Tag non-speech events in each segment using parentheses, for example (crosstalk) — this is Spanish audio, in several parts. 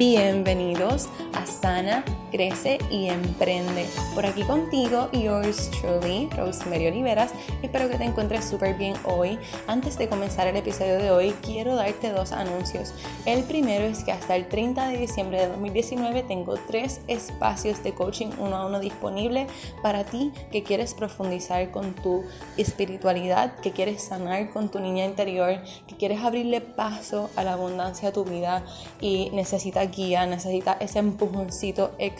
Bienvenidos a Sana, Crece y Emprende. Por aquí contigo, yours truly, Rosemary Oliveras. Espero que te encuentres súper bien hoy. Antes de comenzar el episodio de hoy, quiero darte dos anuncios. El primero es que hasta el 30 de diciembre de 2019 tengo tres espacios de coaching uno a uno disponible para ti que quieres profundizar con tu espiritualidad, que quieres sanar con tu niña interior, que quieres abrirle paso a la abundancia de tu vida y necesitas guía, necesitas ese empujoncito extra,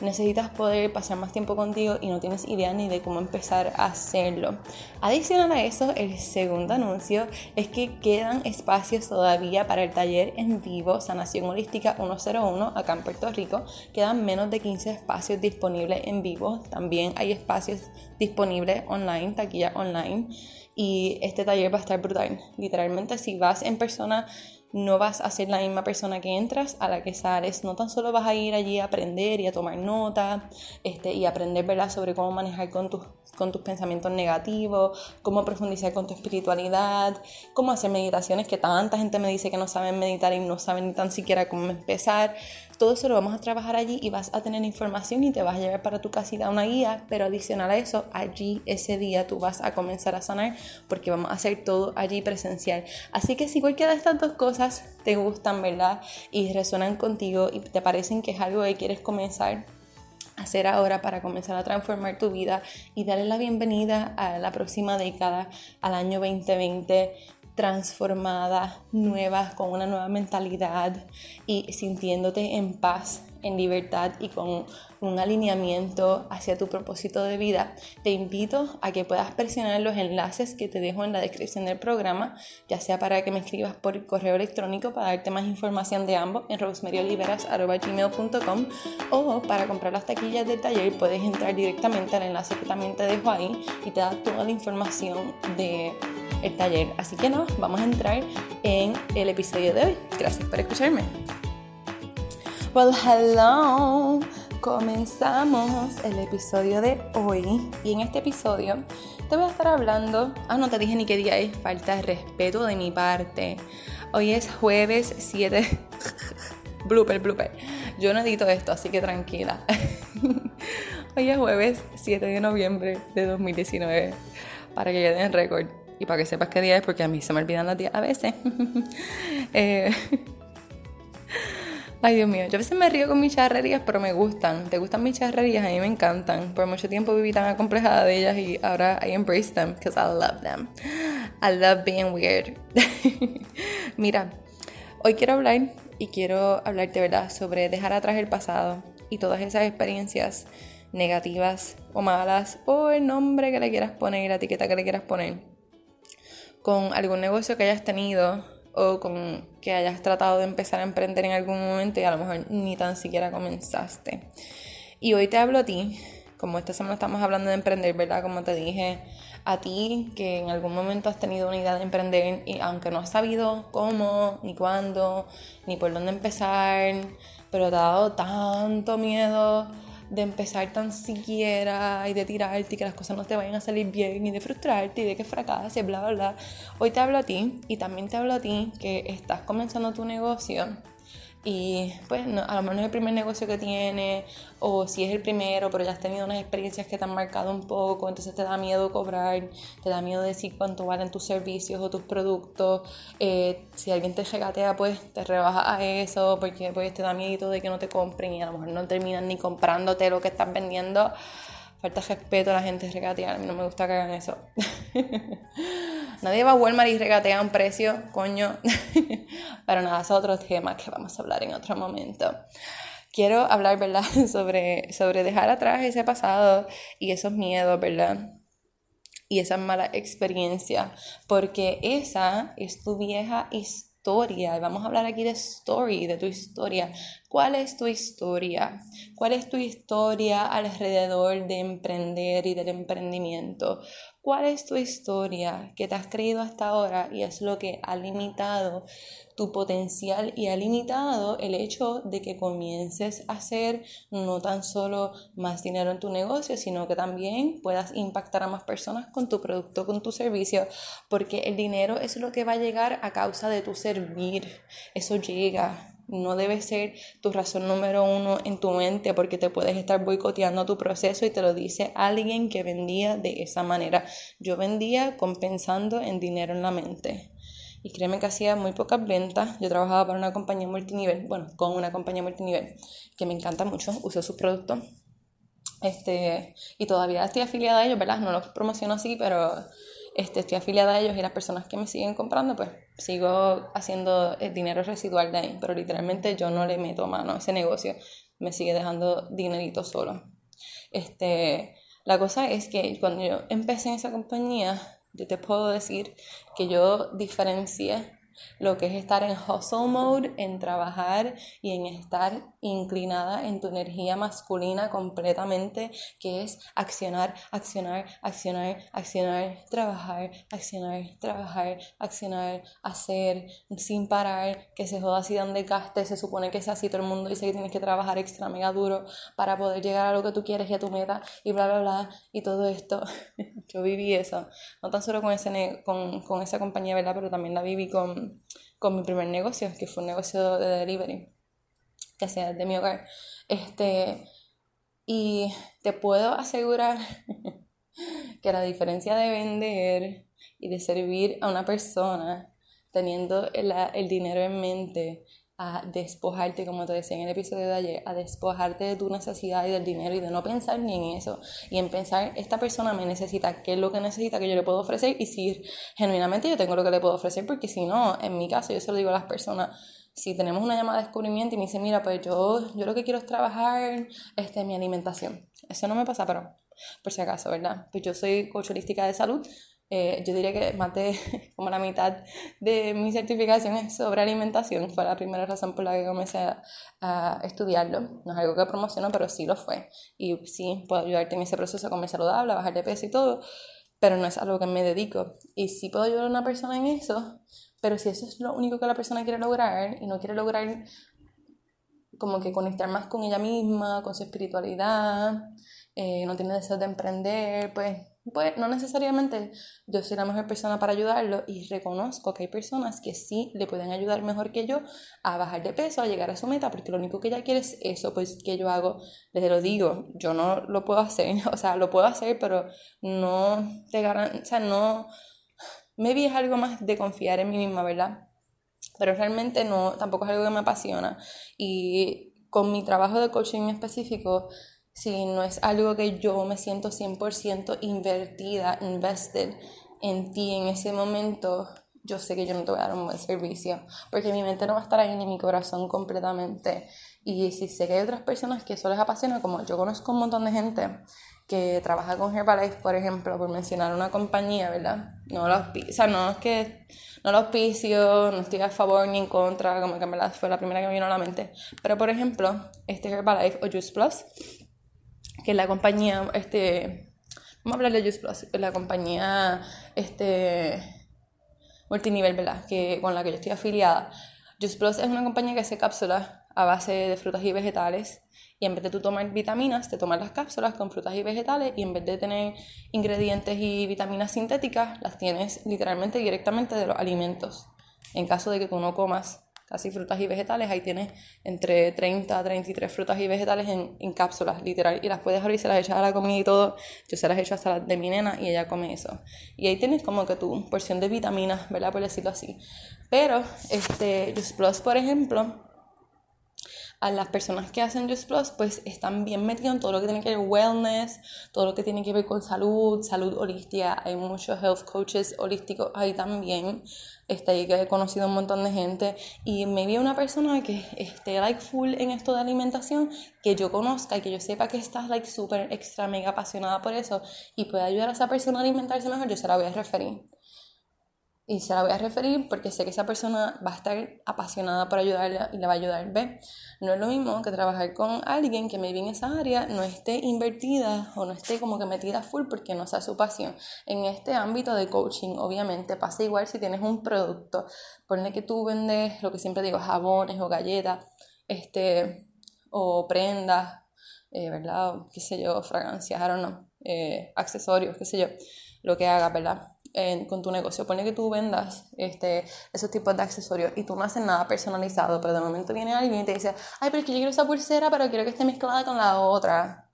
necesitas poder pasar más tiempo contigo y no tienes idea ni de cómo empezar a hacerlo. Adicional a eso, el segundo anuncio es que quedan espacios todavía para el taller en vivo Sanación Holística 101 acá en Puerto Rico. Quedan menos de 15 espacios disponibles en vivo. También hay espacios disponibles online, taquilla online. Y este taller va a estar brutal. Literalmente, si vas en persona, no vas a ser la misma persona que entras a la que sales. No tan solo vas a ir allí a aprender y a tomar nota este, y aprender ¿verdad? sobre cómo manejar con tus, con tus pensamientos negativos, cómo profundizar con tu espiritualidad, cómo hacer meditaciones que tanta gente me dice que no saben meditar y no saben ni tan siquiera cómo empezar. Todo eso lo vamos a trabajar allí y vas a tener información y te vas a llevar para tu casita una guía, pero adicional a eso, allí ese día tú vas a comenzar a sanar porque vamos a hacer todo allí presencial. Así que si cualquiera de estas dos cosas te gustan, ¿verdad? Y resuenan contigo y te parecen que es algo que quieres comenzar, hacer ahora para comenzar a transformar tu vida y darle la bienvenida a la próxima década, al año 2020 transformada, nueva, con una nueva mentalidad y sintiéndote en paz, en libertad y con un alineamiento hacia tu propósito de vida, te invito a que puedas presionar los enlaces que te dejo en la descripción del programa, ya sea para que me escribas por correo electrónico para darte más información de ambos en rosemaryoliveras.gmail.com o para comprar las taquillas del taller puedes entrar directamente al enlace que también te dejo ahí y te da toda la información de el taller. Así que no, vamos a entrar en el episodio de hoy. Gracias por escucharme. Well, hello. Comenzamos el episodio de hoy y en este episodio te voy a estar hablando, ah no te dije ni qué día es, falta de respeto de mi parte. Hoy es jueves 7, (laughs) blooper, blooper. Yo no edito esto, así que tranquila. (laughs) Hoy es jueves 7 de noviembre de 2019, para que queden récord y para que sepas qué día es, porque a mí se me olvidan los días a veces. (laughs) Eh, (laughs) ay, Dios mío, yo a veces me río con mis charrerías, pero me gustan. ¿Te gustan mis charrerías? A mí me encantan. Por mucho tiempo viví tan acomplejada de ellas y ahora I embrace them because I love them. I love being weird. (laughs) Mira, hoy quiero hablar y quiero hablarte, ¿verdad?, sobre dejar atrás el pasado y todas esas experiencias negativas o malas o el nombre que le quieras poner, la etiqueta que le quieras poner con algún negocio que hayas tenido o con que hayas tratado de empezar a emprender en algún momento y a lo mejor ni tan siquiera comenzaste. Y hoy te hablo a ti, como esta semana estamos hablando de emprender, ¿verdad? Como te dije, a ti que en algún momento has tenido una idea de emprender y aunque no has sabido cómo, ni cuándo, ni por dónde empezar, pero te ha dado tanto miedo de empezar tan siquiera y de tirarte y que las cosas no te vayan a salir bien y de frustrarte y de que fracases, bla, bla, bla. Hoy te hablo a ti y también te hablo a ti que estás comenzando tu negocio y pues a lo mejor no es el primer negocio que tiene o si es el primero, pero ya has tenido unas experiencias que te han marcado un poco, entonces te da miedo cobrar, te da miedo decir cuánto valen tus servicios o tus productos. Eh, si alguien te regatea, pues te rebaja a eso porque pues te da miedo de que no te compren y a lo mejor no terminan ni comprándote lo que estás vendiendo. Falta respeto a la gente regatear, a mí no me gusta que hagan eso. (laughs) Nadie va a Walmart y regatea un precio, coño. (laughs) Pero nada, es otro tema que vamos a hablar en otro momento. Quiero hablar, ¿verdad?, (laughs) sobre, sobre dejar atrás ese pasado y esos miedos, ¿verdad? Y esas malas experiencias, porque esa es tu vieja historia. Vamos a hablar aquí de story, de tu historia. ¿Cuál es tu historia? ¿Cuál es tu historia alrededor de emprender y del emprendimiento? ¿Cuál es tu historia que te has creído hasta ahora y es lo que ha limitado tu potencial y ha limitado el hecho de que comiences a hacer no tan solo más dinero en tu negocio, sino que también puedas impactar a más personas con tu producto, con tu servicio, porque el dinero es lo que va a llegar a causa de tu servir. Eso llega, no debe ser tu razón número uno en tu mente porque te puedes estar boicoteando tu proceso y te lo dice alguien que vendía de esa manera. Yo vendía compensando en dinero en la mente. Y créeme que hacía muy pocas ventas. Yo trabajaba para una compañía multinivel, bueno, con una compañía multinivel que me encanta mucho, uso sus productos. Este, y todavía estoy afiliada a ellos, ¿verdad? No los promociono así, pero este, estoy afiliada a ellos y las personas que me siguen comprando, pues sigo haciendo el dinero residual de ahí, pero literalmente yo no le meto mano a ese negocio, me sigue dejando dinerito solo. Este, la cosa es que cuando yo empecé en esa compañía, yo te puedo decir que yo diferencié lo que es estar en hustle mode, en trabajar y en estar inclinada en tu energía masculina completamente, que es accionar, accionar, accionar, accionar, trabajar, accionar, trabajar, accionar, hacer sin parar, que se joda así donde gaste, se supone que es así, todo el mundo dice que tienes que trabajar extra mega duro para poder llegar a lo que tú quieres y a tu meta y bla, bla, bla, y todo esto. (laughs) Yo viví eso, no tan solo con, ese, con, con esa compañía, ¿verdad? Pero también la viví con con mi primer negocio, que fue un negocio de delivery, que hacía de mi hogar. Este, y te puedo asegurar (laughs) que la diferencia de vender y de servir a una persona teniendo el, el dinero en mente a despojarte, como te decía en el episodio de ayer, a despojarte de tu necesidad y del dinero y de no pensar ni en eso y en pensar, esta persona me necesita, qué es lo que necesita que yo le puedo ofrecer y si genuinamente yo tengo lo que le puedo ofrecer, porque si no, en mi caso, yo se lo digo a las personas, si tenemos una llamada de descubrimiento y me dice, mira, pues yo, yo lo que quiero es trabajar este, mi alimentación. Eso no me pasa, pero por si acaso, ¿verdad? Pues yo soy coach de salud eh, yo diría que más de (laughs) como la mitad de mi certificación es sobre alimentación. Fue la primera razón por la que comencé a, estudiarlo. No es algo que promociono, pero sí lo fue. Y sí, puedo ayudarte en ese proceso a comer saludable, a bajar de peso y todo, pero no es algo que me dedico. Y sí puedo ayudar a una persona en eso, pero si eso es lo único que la persona quiere lograr y no quiere lograr como que conectar más con ella misma, con su espiritualidad, eh, no tiene deseo de emprender, pues pues no necesariamente. Yo soy la mejor persona para ayudarlo y reconozco que hay personas que sí le pueden ayudar mejor que yo a bajar de peso, a llegar a su meta, porque lo único que ella quiere es eso, pues que yo hago, les lo digo, yo no lo puedo hacer, (laughs) o sea, lo puedo hacer, pero no te garantizo, o sea, no, maybe es algo más de confiar en mí misma, ¿verdad? Pero realmente no, tampoco es algo que me apasiona. Y con mi trabajo de coaching específico, si no es algo que yo me siento 100% invertida, invested en ti en ese momento, yo sé que yo no te voy a dar un buen servicio, porque mi mente no va a estar ahí ni mi corazón completamente. Y si sé que hay otras personas que eso les apasiona, como yo conozco un montón de gente que trabaja con Herbalife, por ejemplo, por mencionar una compañía, ¿verdad? No los, o sea, no es que no lo auspicio, no estoy a favor ni en contra, como que en verdad fue la primera que me vino a la mente. Pero, por ejemplo, este Herbalife o Juice Plus que la compañía, este, vamos a hablar de Juice Plus, la compañía, este, multinivel, ¿verdad? Que, con la que yo estoy afiliada. Juice Plus es una compañía que hace cápsulas a base de frutas y vegetales y en vez de tú tomar vitaminas, te tomas las cápsulas con frutas y vegetales y en vez de tener ingredientes y vitaminas sintéticas, las tienes literalmente directamente de los alimentos. En caso de que tú no comas así frutas y vegetales. Ahí tienes entre 30 a 33 frutas y vegetales en, en, cápsulas, literal. Y las puedes abrir, se las echas a la comida y todo. Yo se las echo hasta las de mi nena y ella come eso. Y ahí tienes como que tu porción de vitaminas, ¿verdad? Por decirlo así. Pero, este, Just Plus, por ejemplo, a las personas que hacen Just Plus, pues están bien metidos en todo lo que tiene que ver wellness, todo lo que tiene que ver con salud, salud holística. Hay muchos health coaches holísticos ahí también. Ahí que he conocido un montón de gente y me vi una persona que esté like full en esto de alimentación, que yo conozca y que yo sepa que estás like súper extra mega apasionada por eso y puede ayudar a esa persona a alimentarse mejor, yo se la voy a referir y se la voy a referir porque sé que esa persona va a estar apasionada por ayudarla y le va a ayudar. ¿Ve? No es lo mismo que trabajar con alguien que maybe en esa área no esté invertida o no esté como que metida full porque no sea su pasión. En este ámbito de coaching, obviamente, pasa igual si tienes un producto. Ponle que tú vendes lo que siempre digo, jabones o galletas, este, o prendas, eh, ¿verdad? qué sé yo, fragancias, I don't know, eh, accesorios, qué sé yo, lo que hagas, ¿verdad? Con tu negocio, pone que tú vendas este, esos tipos de accesorios y tú no haces nada personalizado, pero de momento viene alguien y te dice, ay, pero es que yo quiero esa pulsera, pero quiero que esté mezclada con la otra.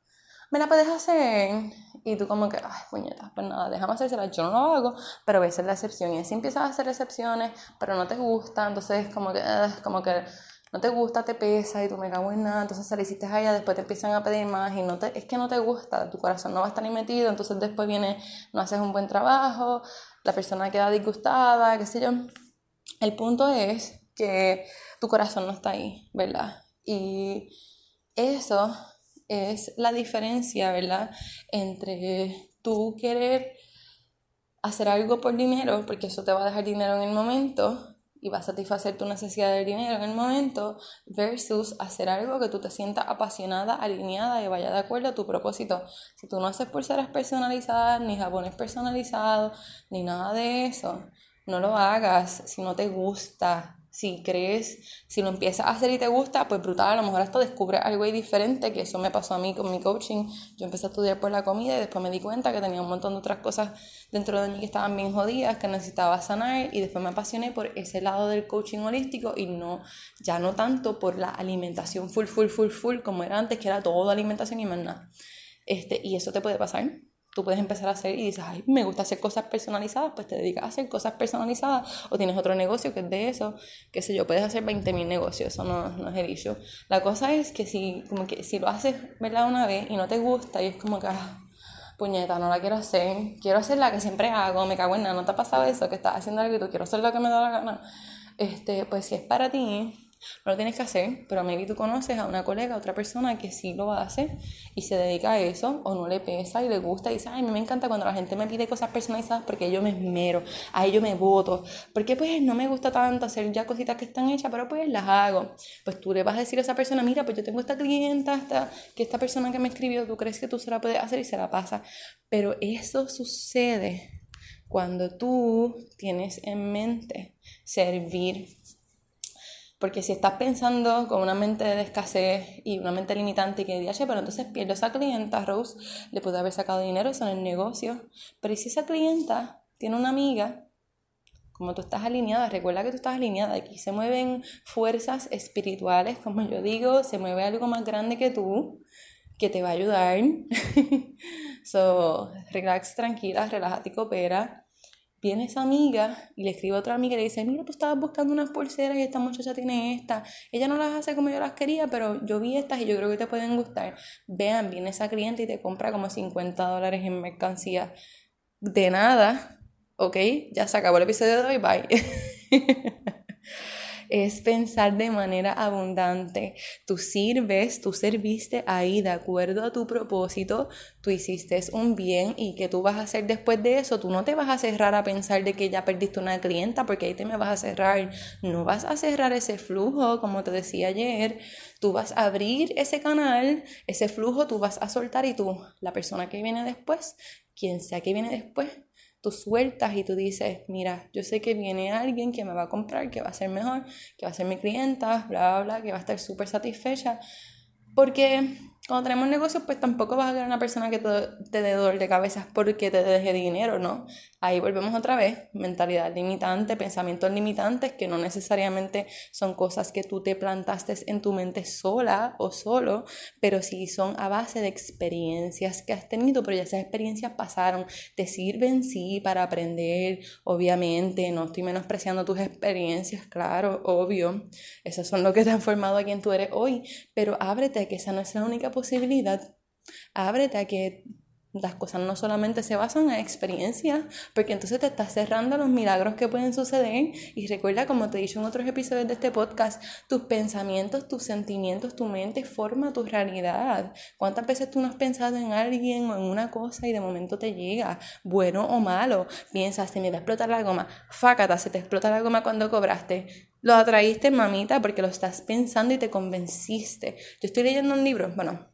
¿Me la puedes hacer? Y tú como que, ay, puñeta, pues nada, déjame hacérsela, yo no lo hago, pero ves la excepción. Y así empiezas a hacer excepciones, pero no te gusta, entonces como que, como que no te gusta, te pesa y tú me cago en nada, entonces se le hiciste a después te empiezan a pedir más y no te, es que no te gusta, tu corazón no va a estar ni metido, entonces después viene, no haces un buen trabajo, la persona queda disgustada, qué sé yo. El punto es que tu corazón no está ahí, ¿verdad? Y eso es la diferencia, ¿verdad? Entre tú querer hacer algo por dinero, porque eso te va a dejar dinero en el momento, y va a satisfacer tu necesidad de dinero en el momento versus hacer algo que tú te sientas apasionada, alineada y vaya de acuerdo a tu propósito. Si tú no haces pulseras personalizadas, ni jabones personalizados, ni nada de eso, no lo hagas si no te gusta, si crees, si lo empiezas a hacer y te gusta, pues brutal, a lo mejor hasta descubres algo ahí diferente, que eso me pasó a mí con mi coaching. Yo empecé a estudiar por la comida y después me di cuenta que tenía un montón de otras cosas dentro de mí que estaban bien jodidas, que necesitaba sanar y después me apasioné por ese lado del coaching holístico y no, ya no tanto por la alimentación full, full, full, full, como era antes, que era todo alimentación y más nada. Este, y eso te puede pasar tú puedes empezar a hacer y dices, ay, me gusta hacer cosas personalizadas, pues te dedicas a hacer cosas personalizadas o tienes otro negocio que es de eso, qué sé yo, puedes hacer 20.000 negocios, eso no, no es el issue. La cosa es que si, como que si lo haces, ¿verdad? Una vez y no te gusta y es como que, ah, puñeta, no la quiero hacer, quiero hacer la que siempre hago, me cago en nada, ¿no te ha pasado eso? Que estás haciendo algo y tú quiero hacer lo que me da la gana. Este, pues si es para ti, no lo tienes que hacer, pero maybe tú conoces a una colega, a otra persona que sí lo hace y se dedica a eso, o no le pesa y le gusta y dice, ay, a mí me encanta cuando la gente me pide cosas personalizadas porque yo me esmero, a ello me voto, porque pues no me gusta tanto hacer ya cositas que están hechas, pero pues las hago. Pues tú le vas a decir a esa persona, mira, pues yo tengo esta clienta, esta, que esta persona que me escribió, tú crees que tú se la puedes hacer y se la pasa. Pero eso sucede cuando tú tienes en mente servir porque si estás pensando con una mente de escasez y una mente limitante y que dice, pero entonces pierdo esa clienta, Rose, le puede haber sacado dinero, eso en el negocio. Pero si esa clienta tiene una amiga, como tú estás alineada, recuerda que tú estás alineada, aquí se mueven fuerzas espirituales, como yo digo, se mueve algo más grande que tú, que te va a ayudar. (laughs) so, relax, tranquila, relájate y coopera viene esa amiga y le escribe a otra amiga y le dice, mira, tú estabas buscando unas pulseras y esta muchacha tiene esta. Ella no las hace como yo las quería, pero yo vi estas y yo creo que te pueden gustar. Vean, viene esa cliente y te compra como 50 dólares en mercancía. De nada, ¿ok? Ya se acabó el episodio de hoy, bye. (laughs) es pensar de manera abundante. Tú sirves, tú serviste ahí de acuerdo a tu propósito, tú hiciste un bien y que tú vas a hacer después de eso, tú no te vas a cerrar a pensar de que ya perdiste una clienta porque ahí te me vas a cerrar, no vas a cerrar ese flujo, como te decía ayer, tú vas a abrir ese canal, ese flujo tú vas a soltar y tú, la persona que viene después, quien sea que viene después, tú sueltas y tú dices, mira, yo sé que viene alguien que me va a comprar, que va a ser mejor, que va a ser mi clienta, bla, bla, bla, que va a estar súper satisfecha. Porque cuando tenemos negocios, pues tampoco vas a querer una persona que te, dé dolor de cabeza porque te deje dinero, ¿no? Ahí volvemos otra vez, mentalidad limitante, pensamientos limitantes que no necesariamente son cosas que tú te plantaste en tu mente sola o solo, pero sí son a base de experiencias que has tenido, pero ya esas experiencias pasaron, te sirven sí para aprender, obviamente, no estoy menospreciando tus experiencias, claro, obvio, esas son lo que te han formado a quien tú eres hoy, pero ábrete que esa no es la única posibilidad. Ábrete a que las cosas no solamente se basan en experiencias, porque entonces te estás cerrando los milagros que pueden suceder. Y recuerda, como te he dicho en otros episodios de este podcast, tus pensamientos, tus sentimientos, tu mente forma tu realidad. ¿Cuántas veces tú no has pensado en alguien o en una cosa y de momento te llega, bueno o malo? Piensas, se me va a explotar la goma. Fácata, se te explota la goma cuando cobraste. Lo atraíste, mamita, porque lo estás pensando y te convenciste. Yo estoy leyendo un libro, bueno,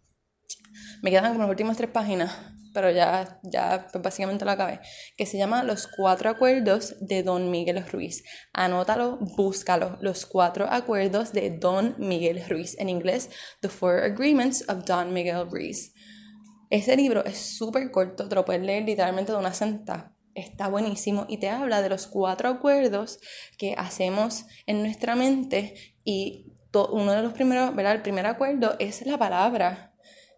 me quedan como las últimas tres páginas, pero ya, ya pues, básicamente lo acabé, que se llama Los Cuatro Acuerdos de Don Miguel Ruiz. Anótalo, búscalo. Los Cuatro Acuerdos de Don Miguel Ruiz. En inglés, The Four Agreements of Don Miguel Ruiz. Ese libro es súper corto, te lo puedes leer literalmente de una sentada está buenísimo y te habla de los cuatro acuerdos que hacemos en nuestra mente y uno de los primeros, ¿verdad? El primer acuerdo es la palabra.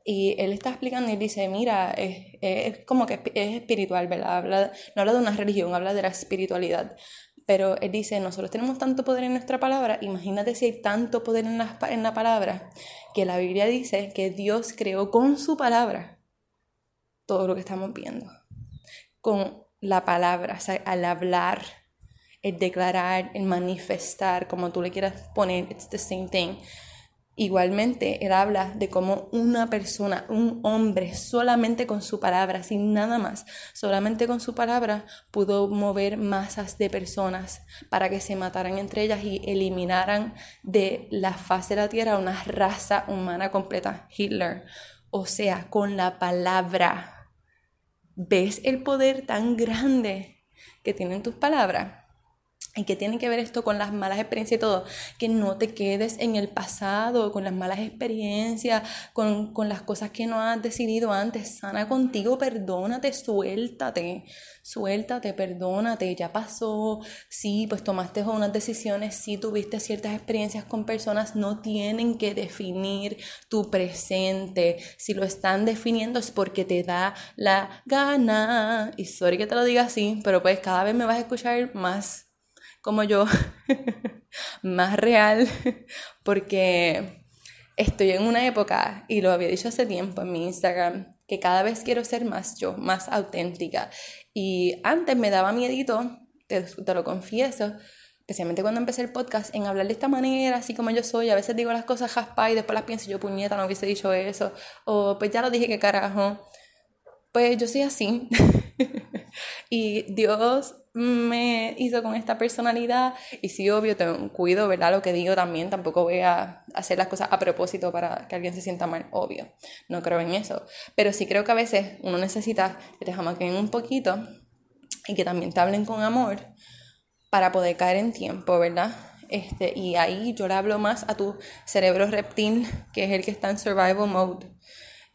Y él está explicando y dice, mira, es, es como que es espiritual, ¿verdad? Habla, no habla de una religión, habla de la espiritualidad. Pero él dice, nosotros tenemos tanto poder en nuestra palabra, imagínate si hay tanto poder en la, en la palabra, que la Biblia dice que Dios creó con su palabra todo lo que estamos viendo. Con la palabra, o sea, al hablar, el declarar, el manifestar, como tú le quieras poner, it's the same thing. Igualmente, él habla de cómo una persona, un hombre, solamente con su palabra, sin nada más, solamente con su palabra, pudo mover masas de personas para que se mataran entre ellas y eliminaran de la faz de la tierra una raza humana completa, Hitler. O sea, con la palabra. ¿Ves el poder tan grande que tienen tus palabras? ¿Y qué tiene que ver esto con las malas experiencias y todo? Que no te quedes en el pasado, con las malas experiencias, con, con, las cosas que no has decidido antes. Sana contigo, perdónate, suéltate, suéltate, perdónate, ya pasó. Sí, pues tomaste unas decisiones, sí tuviste ciertas experiencias con personas, no tienen que definir tu presente. Si lo están definiendo es porque te da la gana. Y sorry que te lo diga así, pero pues cada vez me vas a escuchar más como yo, (laughs) más real, (laughs) porque estoy en una época, y lo había dicho hace tiempo en mi Instagram, que cada vez quiero ser más yo, más auténtica. Y antes me daba miedito, te, te lo confieso, especialmente cuando empecé el podcast, en hablar de esta manera, así como yo soy. A veces digo las cosas jaspa y después las pienso, yo puñeta, no hubiese dicho eso. O pues ya lo dije, que carajo. Pues yo soy así. (laughs) y Dios me hizo con esta personalidad y sí, obvio, te cuido, ¿verdad? Lo que digo también, tampoco voy a hacer las cosas a propósito para que alguien se sienta mal, obvio, no creo en eso, pero sí creo que a veces uno necesita que te jamaquen un poquito y que también te hablen con amor para poder caer en tiempo, ¿verdad? Este, y ahí yo le hablo más a tu cerebro reptil, que es el que está en survival mode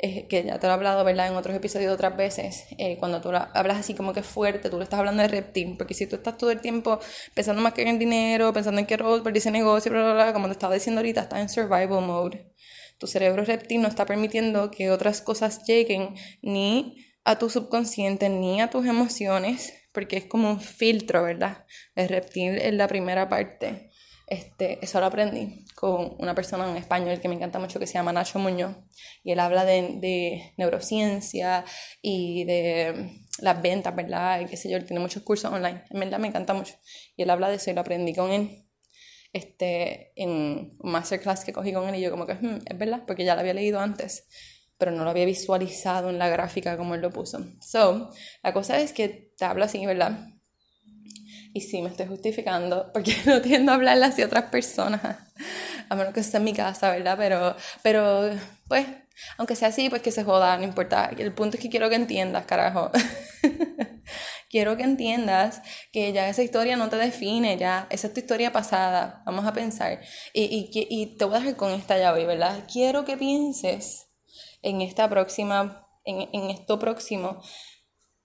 que ya te lo he hablado, ¿verdad? En otros episodios otras veces, eh, cuando tú hablas así como que fuerte, tú le estás hablando de reptil, porque si tú estás todo el tiempo pensando más que en dinero, pensando en que Rose ese negocio, bla, bla, bla, como te estaba diciendo ahorita, estás en survival mode. Tu cerebro reptil no está permitiendo que otras cosas lleguen ni a tu subconsciente ni a tus emociones, porque es como un filtro, ¿verdad? El reptil es la primera parte. Este, eso lo aprendí con una persona en español que me encanta mucho que se llama Nacho Muñoz y él habla de, de neurociencia y de las ventas, ¿verdad? Y qué sé yo, él tiene muchos cursos online, en verdad me encanta mucho y él habla de eso y lo aprendí con él este, en un masterclass que cogí con él y yo como que hmm, es verdad, porque ya lo había leído antes pero no lo había visualizado en la gráfica como él lo puso. So, la cosa es que te hablo así, ¿verdad? Y sí, me estoy justificando porque (laughs) no tiendo a hablarle hacia otras personas, a menos que esté en mi casa, ¿verdad? Pero, pero, pues, aunque sea así, pues que se joda, no importa. El punto es que quiero que entiendas, carajo. (laughs) quiero que entiendas que ya esa historia no te define, ya, esa es tu historia pasada, vamos a pensar. Y, y, y te voy a dejar con esta hoy, ¿verdad? Quiero que pienses en esta próxima, en, en esto próximo,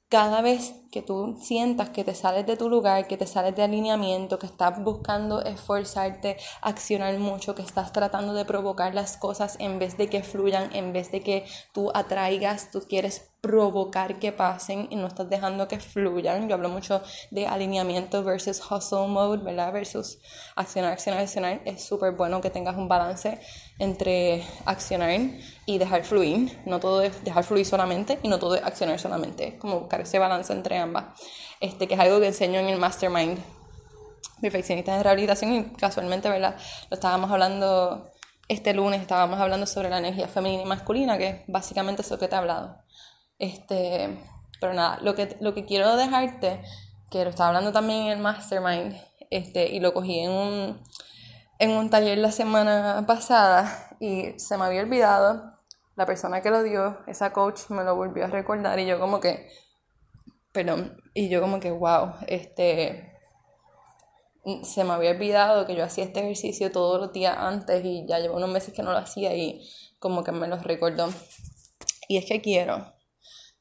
cada vez que tú sientas que te sales de tu lugar, que te sales de alineamiento, que estás buscando esforzarte, accionar mucho, que estás tratando de provocar las cosas en vez de que fluyan, en vez de que tú atraigas, tú quieres provocar que pasen y no estás dejando que fluyan. Yo hablo mucho de alineamiento versus hustle mode, ¿verdad? Versus accionar, accionar, accionar. Es súper bueno que tengas un balance entre accionar y dejar fluir. No todo es dejar fluir solamente y no todo es accionar solamente. Es como buscar ese balance entre ambas. Este, que es algo que enseño en el Mastermind Perfeccionistas de Rehabilitación y casualmente, ¿verdad? Lo estábamos hablando este lunes, estábamos hablando sobre la energía femenina y masculina, que es básicamente eso que te he hablado. Este, pero nada, lo que, lo que quiero dejarte, que lo estaba hablando también en el Mastermind, este, y lo cogí en un, en un taller la semana pasada y se me había olvidado, la persona que lo dio, esa coach, me lo volvió a recordar y yo como que, perdón, y yo como que, wow, este, se me había olvidado que yo hacía este ejercicio todos los días antes y ya llevo unos meses que no lo hacía y como que me lo recordó. Y es que quiero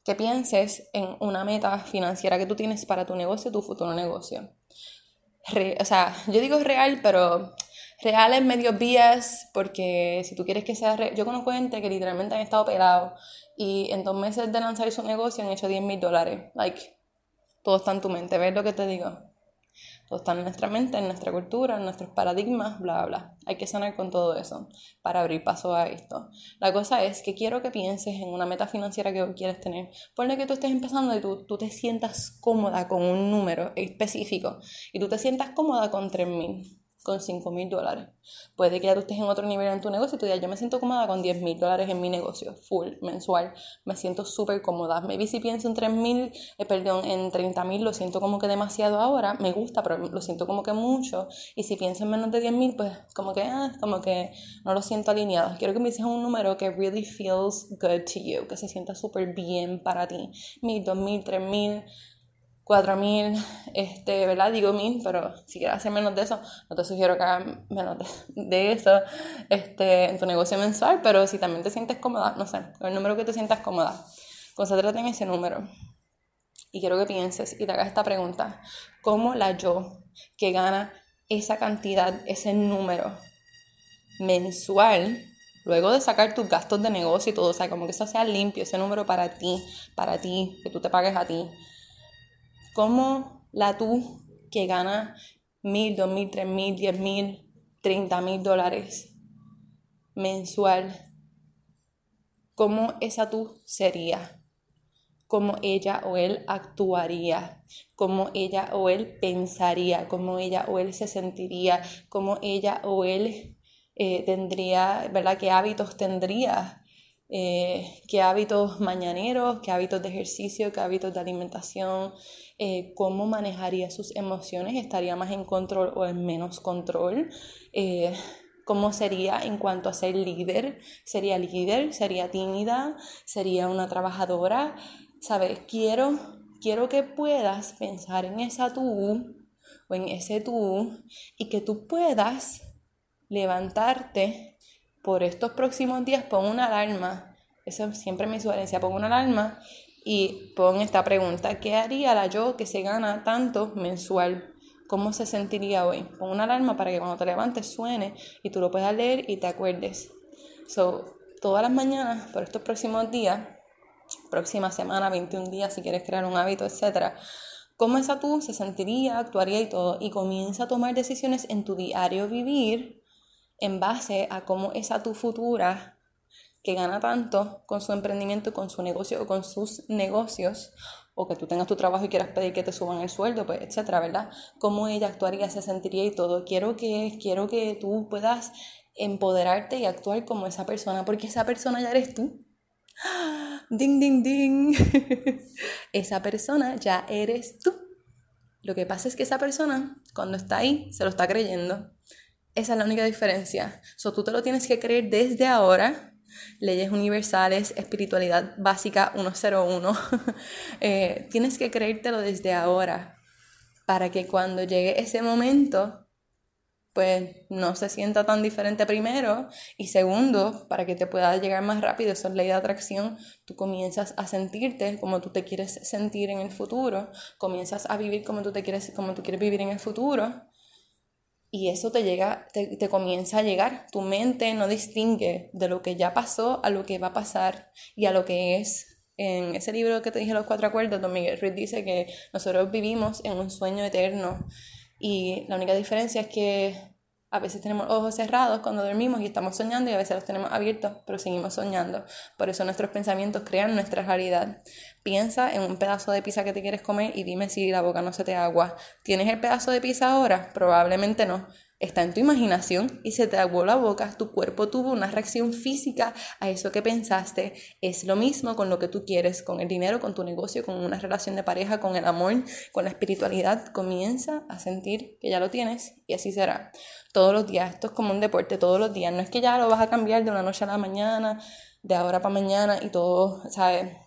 que pienses en una meta financiera que tú tienes para tu negocio, tu futuro negocio. o sea, yo digo real, pero real es medio vías, porque si tú quieres que sea real, yo conozco gente que literalmente han estado pelados y en dos meses de lanzar su negocio han hecho 10 mil dólares. Like, todo está en tu mente, ¿ves lo que te digo? Todo está en nuestra mente, en nuestra cultura, en nuestros paradigmas, bla, bla. Hay que sanar con todo eso para abrir paso a esto. La cosa es que quiero que pienses en una meta financiera que quieres tener. Ponle que tú estés empezando y tú, tú te sientas cómoda con un número específico y tú te sientas cómoda con 3.000 con 5 mil dólares. Puede que ya tú estés en otro nivel en tu negocio y tú digas, yo me siento cómoda con 10 mil dólares en mi negocio, full, mensual. Me siento súper cómoda. Maybe si pienso en 3 mil, eh, perdón, en 30 mil, lo siento como que demasiado ahora. Me gusta, pero lo siento como que mucho. Y si pienso en menos de 10 mil, pues como que, ah, como que no lo siento alineado. Quiero que me dices un número que really feels good to you, que se sienta súper bien para ti. Mil, dos mil, tres mil 4.000, este, ¿verdad? Digo mil, pero si quieres hacer menos de eso, no te sugiero que hagas menos de, eso este, en tu negocio mensual, pero si también te sientes cómoda, no sé, el número que te sientas cómoda, concéntrate en ese número. Y quiero que pienses y te hagas esta pregunta, ¿cómo la yo que gana esa cantidad, ese número mensual, luego de sacar tus gastos de negocio y todo, o sea, como que eso sea limpio, ese número para ti, para ti, que tú te pagues a ti, ¿Cómo la tú que gana mil, dos mil, tres mil, diez mil, treinta mil dólares mensual, cómo esa tú sería? cómo ella o él actuaría, cómo ella o él pensaría, cómo ella o él se sentiría, cómo ella o él eh, tendría, ¿verdad? ¿Qué hábitos tendría? Eh, qué hábitos mañaneros, qué hábitos de ejercicio, qué hábitos de alimentación, eh, cómo manejaría sus emociones, estaría más en control o en menos control, eh, cómo sería en cuanto a ser líder, sería líder, sería tímida, sería una trabajadora, ¿sabes? Quiero, quiero que puedas pensar en esa tú o en ese tú y que tú puedas levantarte por estos próximos días pon una alarma. Eso siempre mi sugerencia, pon una alarma y pon esta pregunta, ¿qué haría la yo que se gana tanto mensual? ¿Cómo se sentiría hoy? Pon una alarma para que cuando te levantes suene y tú lo puedas leer y te acuerdes. So, todas las mañanas, por estos próximos días, próxima semana, 21 días, si quieres crear un hábito, etc., cómo esa tú se sentiría, actuaría y todo, y comienza a tomar decisiones en tu diario vivir en base a cómo esa tu futura que gana tanto con su emprendimiento, con su negocio o con sus negocios, o que tú tengas tu trabajo y quieras pedir que te suban el sueldo, pues, etcétera, ¿verdad? Cómo ella actuaría, se sentiría y todo. Quiero que, quiero que tú puedas empoderarte y actuar como esa persona, porque esa persona ya eres tú. Ding, ding, ding. (laughs) esa persona ya eres tú. Lo que pasa es que esa persona, cuando está ahí, se lo está creyendo. Esa es la única diferencia. So, tú te lo tienes que creer desde ahora. Leyes universales, espiritualidad básica 101. (laughs) eh, tienes que creértelo desde ahora para que cuando llegue ese momento, pues no se sienta tan diferente primero y segundo, para que te pueda llegar más rápido, eso es ley de atracción, tú comienzas a sentirte como tú te quieres sentir en el futuro, comienzas a vivir como tú te quieres como tú quieres vivir en el futuro y eso te llega, te, te, comienza a llegar. Tu mente no distingue de lo que ya pasó a lo que va a pasar y a lo que es. En ese libro que te dije, Los Cuatro Acuerdos, Don Miguel Ruiz dice que nosotros vivimos en un sueño eterno y la única diferencia es que a veces tenemos ojos cerrados cuando dormimos y estamos soñando y a veces los tenemos abiertos, pero seguimos soñando. Por eso nuestros pensamientos crean nuestra realidad. Piensa en un pedazo de pizza que te quieres comer y dime si la boca no se te agua. ¿Tienes el pedazo de pizza ahora? Probablemente no está en tu imaginación y se te aguó la boca, tu cuerpo tuvo una reacción física a eso que pensaste. Es lo mismo con lo que tú quieres, con el dinero, con tu negocio, con una relación de pareja, con el amor, con la espiritualidad. Comienza a sentir que ya lo tienes y así será. Todos los días, esto es como un deporte, todos los días. No es que ya lo vas a cambiar de una noche a la mañana, de ahora para mañana y todo, ¿sabes?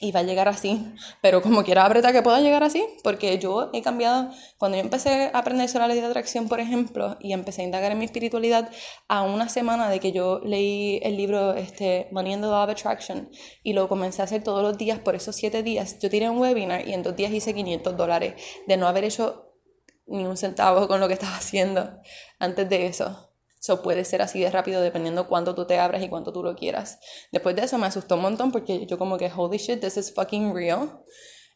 Y va a llegar así, pero como quiera apretar que pueda llegar así, porque yo he cambiado, cuando yo empecé a aprender sobre la ley de atracción, por ejemplo, y empecé a indagar en mi espiritualidad, a una semana de que yo leí el libro este, Money in the Law of Attraction, y lo comencé a hacer todos los días por esos siete días, yo tiré un webinar y en dos días hice 500 dólares de no haber hecho ni un centavo con lo que estaba haciendo antes de eso. Eso puede ser así de rápido dependiendo cuánto tú te abras y cuánto tú lo quieras. Después de eso me asustó un montón porque yo como que, holy shit, this is fucking real.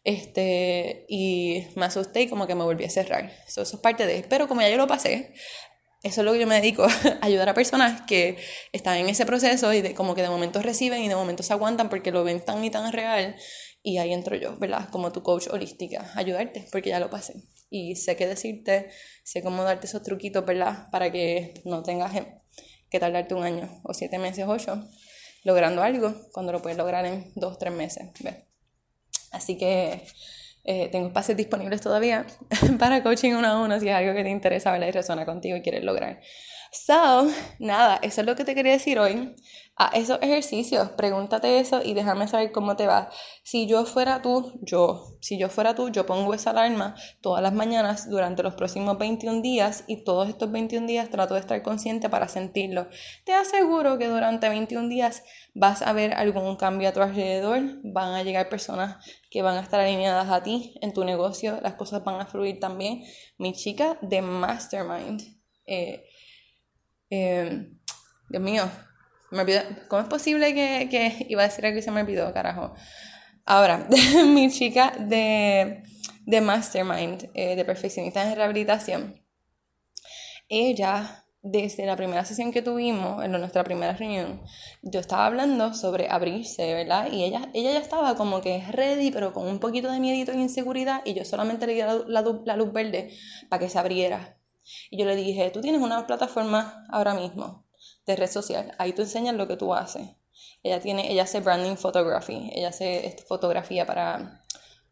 Este, y me asusté y como que me volví a cerrar. eso es parte de... Pero como ya yo lo pasé, eso es lo que yo me dedico, (laughs) ayudar a personas que están en ese proceso y de, como que de momento reciben y de momento se aguantan porque lo ven tan y tan real. Y ahí entro yo, ¿verdad? Como tu coach holística, ayudarte, porque ya lo pasé y sé qué decirte, sé cómo darte esos truquitos, ¿verdad? Para que no tengas que tardarte un año o siete meses, ocho, logrando algo, cuando lo puedes lograr en dos, tres meses, ¿ves? Así que eh, tengo espacios disponibles todavía (laughs) para coaching uno a uno si es algo que te interesa, ¿verdad? Y resuena contigo y quieres lograr. So, nada, eso es lo que te quería decir hoy a esos ejercicios, pregúntate eso y déjame saber cómo te va. Si yo fuera tú, yo, si yo fuera tú, yo pongo esa alarma todas las mañanas durante los próximos 21 días y todos estos 21 días trato de estar consciente para sentirlo. Te aseguro que durante 21 días vas a ver algún cambio a tu alrededor, van a llegar personas que van a estar alineadas a ti en tu negocio, las cosas van a fluir también. Mi chica de Mastermind. Eh, eh, Dios mío, me ¿Cómo es posible que, que, iba a decir algo y se me olvidó, carajo? Ahora, (laughs) mi chica de, de Mastermind, eh, de perfeccionistas en rehabilitación, ella, desde la primera sesión que tuvimos, en nuestra primera reunión, yo estaba hablando sobre abrirse, ¿verdad? Y ella, ella ya estaba como que ready, pero con un poquito de miedito e inseguridad, y yo solamente le di la, la luz verde para que se abriera. Y yo le dije, tú tienes una plataforma ahora mismo de red social. Ahí tú enseñas lo que tú haces. Ella, tiene, ella hace branding photography, ella hace este, fotografía para,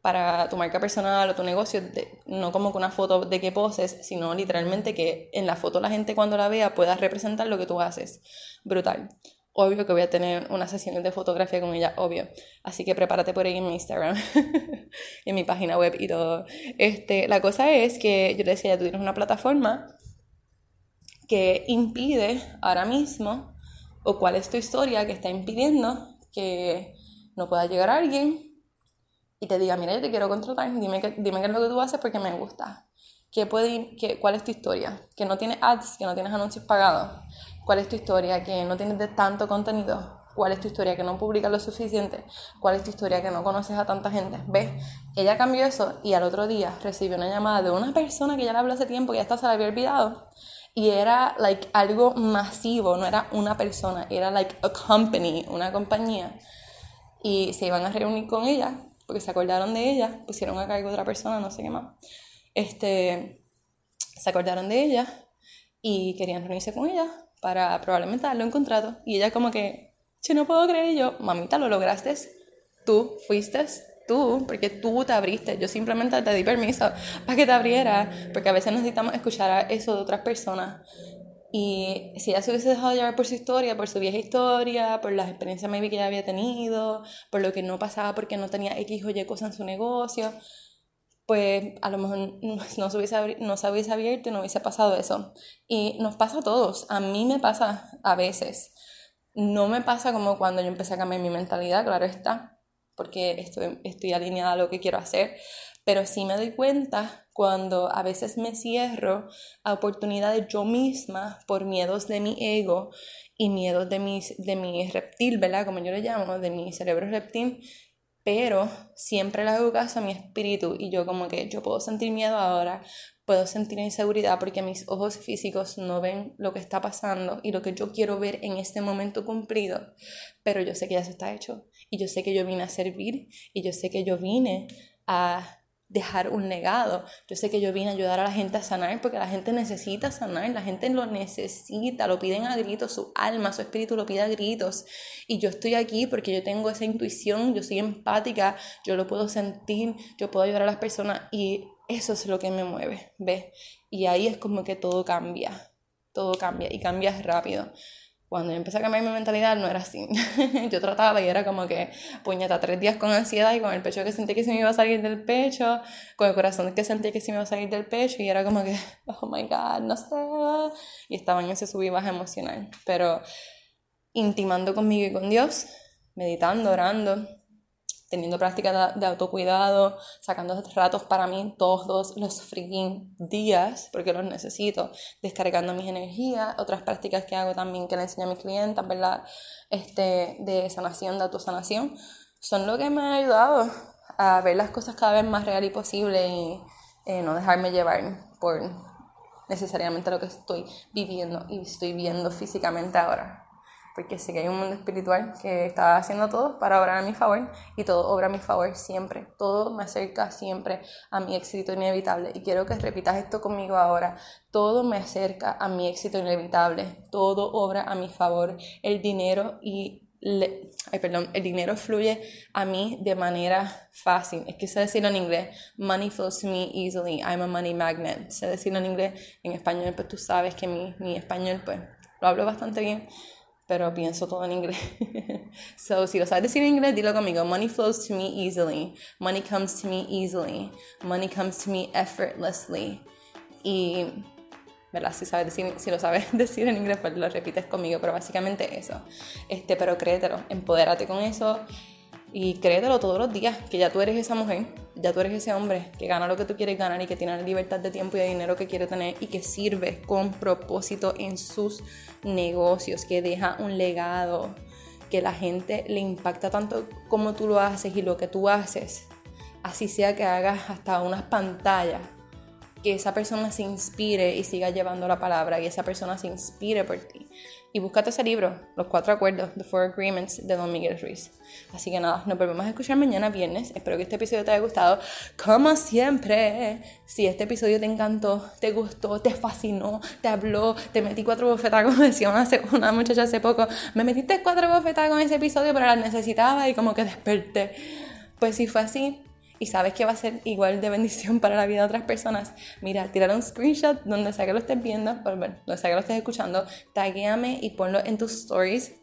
para tu marca personal o tu negocio, no como que una foto de que poses, sino literalmente que en la foto la gente cuando la vea pueda representar lo que tú haces. Brutal. Obvio que voy a tener una sesión de fotografía con ella, obvio. Así que prepárate por ahí en mi Instagram, (laughs) en mi página web y todo. Este, la cosa es que yo le decía, tú tienes una plataforma que impide ahora mismo o cuál es tu historia que está impidiendo que no pueda llegar a alguien y te diga, mira, yo te quiero contratar, dime, que, dime qué es lo que tú haces porque me gusta. ¿Qué puede, qué, ¿Cuál es tu historia? Que no tienes ads, que no tienes anuncios pagados. ¿Cuál es tu historia? Que no tienes tanto contenido. ¿Cuál es tu historia? Que no publicas lo suficiente. ¿Cuál es tu historia? Que no conoces a tanta gente. ¿Ves? Ella cambió eso y al otro día recibió una llamada de una persona que ya le habló hace tiempo, que ya hasta se la había olvidado y era like algo masivo, no era una persona, era like a company, una compañía. Y se iban a reunir con ella, porque se acordaron de ella, pusieron a cargo otra persona, no sé qué más. Este, se acordaron de ella y querían reunirse con ella para probablemente darle un contrato. Y ella como que, yo no puedo creer, yo, mamita, lo lograste, tú fuiste, tú, porque tú te abriste, yo simplemente te di permiso para que te abriera, porque a veces necesitamos escuchar eso de otras personas. Y si ella se hubiese dejado llevar por su historia, por su vieja historia, por las experiencias maybe que ella había tenido, por lo que no pasaba porque no tenía X o Y cosas en su negocio, pues a lo mejor no se, hubiese no se hubiese abierto y no hubiese pasado eso. Y nos pasa a todos, a mí me pasa a veces. No me pasa como cuando yo empecé a cambiar mi mentalidad, claro está, porque estoy, estoy alineada a lo que quiero hacer, pero sí me doy cuenta cuando a veces me cierro a oportunidades yo misma por miedos de mi ego y miedos de, mis, de mi reptil, ¿verdad? Como yo le llamo, de mi cerebro reptil, pero siempre le hago caso a mi espíritu y yo como que yo puedo sentir miedo ahora, puedo sentir inseguridad porque mis ojos físicos no ven lo que está pasando y lo que yo quiero ver en este momento cumplido, pero yo sé que ya se está hecho y yo sé que yo vine a servir y yo sé que yo vine a dejar un legado. Yo sé que yo vine a ayudar a la gente a sanar porque la gente necesita sanar, la gente lo necesita, lo piden a gritos, su alma, su espíritu lo pide a gritos. Y yo estoy aquí porque yo tengo esa intuición, yo soy empática, yo lo puedo sentir, yo puedo ayudar a las personas y eso es lo que me mueve, ¿ves? Y ahí es como que todo cambia, todo cambia y cambia rápido. Cuando yo empecé a cambiar mi mentalidad no era así. (laughs) yo trataba y era como que puñeta, tres días con ansiedad y con el pecho que sentí que se me iba a salir del pecho, con el corazón que sentí que se me iba a salir del pecho y era como que, (laughs) oh my god, no sé. Y estaba en ese sub y baja emocional. Pero intimando conmigo y con Dios, meditando, orando, teniendo práctica de, autocuidado, sacando ratos para mí todos los freaking días, porque los necesito, descargando mis energías, otras prácticas que hago también que le enseño a mis clientes, ¿verdad? Este, de sanación, de autosanación, son lo que me ha ayudado a ver las cosas cada vez más real y posible y eh, no dejarme llevar por necesariamente lo que estoy viviendo y estoy viendo físicamente ahora porque sé que hay un mundo espiritual que está haciendo todo para obrar a mi favor y todo obra a mi favor siempre, todo me acerca siempre a mi éxito inevitable y quiero que repitas esto conmigo ahora, todo me acerca a mi éxito inevitable, todo obra a mi favor, el dinero y ay, perdón, el dinero fluye a mí de manera fácil. Es que sé decirlo en inglés. Money flows to me easily. I'm a money magnet. Sé decirlo en inglés. En español, pues tú sabes que mi, mi español, pues lo hablo bastante bien pero pienso todo en inglés. (laughs) so, si lo sabes decir en inglés, dilo conmigo. Money flows to me easily. Money comes to me easily. Money comes to me effortlessly. Y, ¿verdad? Si, sabes decir, si lo sabes (laughs) decir en inglés, pues lo repites conmigo, pero básicamente eso. Este, pero créetelo, empodérate con eso y créetelo todos los días, que ya tú eres esa mujer ya tú eres ese hombre que gana lo que tú quieres ganar y que tiene la libertad de tiempo y de dinero que quiere tener y que sirve con propósito en sus negocios, que deja un legado, que la gente le impacta tanto como tú lo haces y lo que tú haces. Así sea que hagas hasta unas pantallas, que esa persona se inspire y siga llevando la palabra y esa persona se inspire por ti y búscate ese libro, Los Cuatro Acuerdos, The Four Agreements de Don Miguel Ruiz. Así que nada, nos volvemos a escuchar mañana viernes. Espero que este episodio te haya gustado. Como siempre, si este episodio te encantó, te gustó, te fascinó, te habló, te metí cuatro bofetadas, como decía una, una muchacha hace poco, me metiste cuatro bofetadas con ese episodio, pero las necesitaba y como que desperté. Pues si fue así, y sabes que va a ser igual de bendición para la vida de otras personas, mira, tirar un screenshot donde sea que lo estés viendo, bueno, donde sea que lo estés escuchando, taguéame y ponlo en tus stories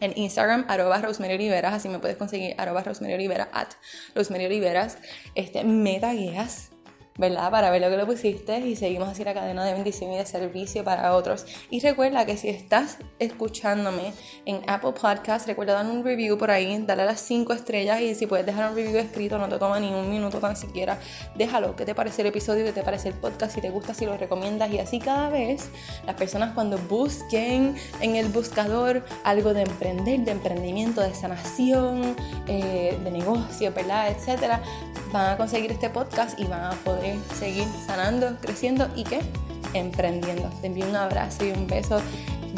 en Instagram, arroba Rosemary Oliveras, así me puedes conseguir, arroba Rosemary Oliveras, at Rosemary Oliveras, este, me tagueas ¿verdad? Para ver lo que le pusiste y seguimos así la cadena de bendición y de servicio para otros. Y recuerda que si estás escuchándome en Apple Podcast, recuerda dar un review por ahí, dale las 5 estrellas y si puedes dejar un review escrito, no te toma ni un minuto tan siquiera, déjalo, qué te parece el episodio, qué te parece el podcast, si te gusta, si lo recomiendas y así cada vez las personas cuando busquen en el buscador algo de emprender, de emprendimiento, de sanación, eh, de negocio, ¿verdad? Etcétera, van a conseguir este podcast y van a poder seguir sanando, creciendo y que emprendiendo. Te envío un abrazo y un beso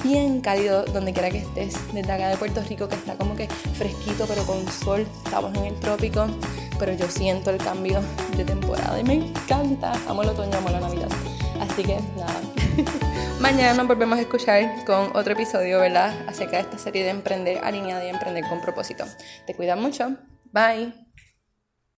bien cálido donde quiera que estés, desde acá de Puerto Rico que está como que fresquito pero con sol, estamos en el trópico, pero yo siento el cambio de temporada y me encanta, amo el otoño, amo la Navidad. Así que nada, (laughs) mañana nos volvemos a escuchar con otro episodio, ¿verdad? Acerca de esta serie de emprender alineada y emprender con propósito. Te cuidas mucho, bye.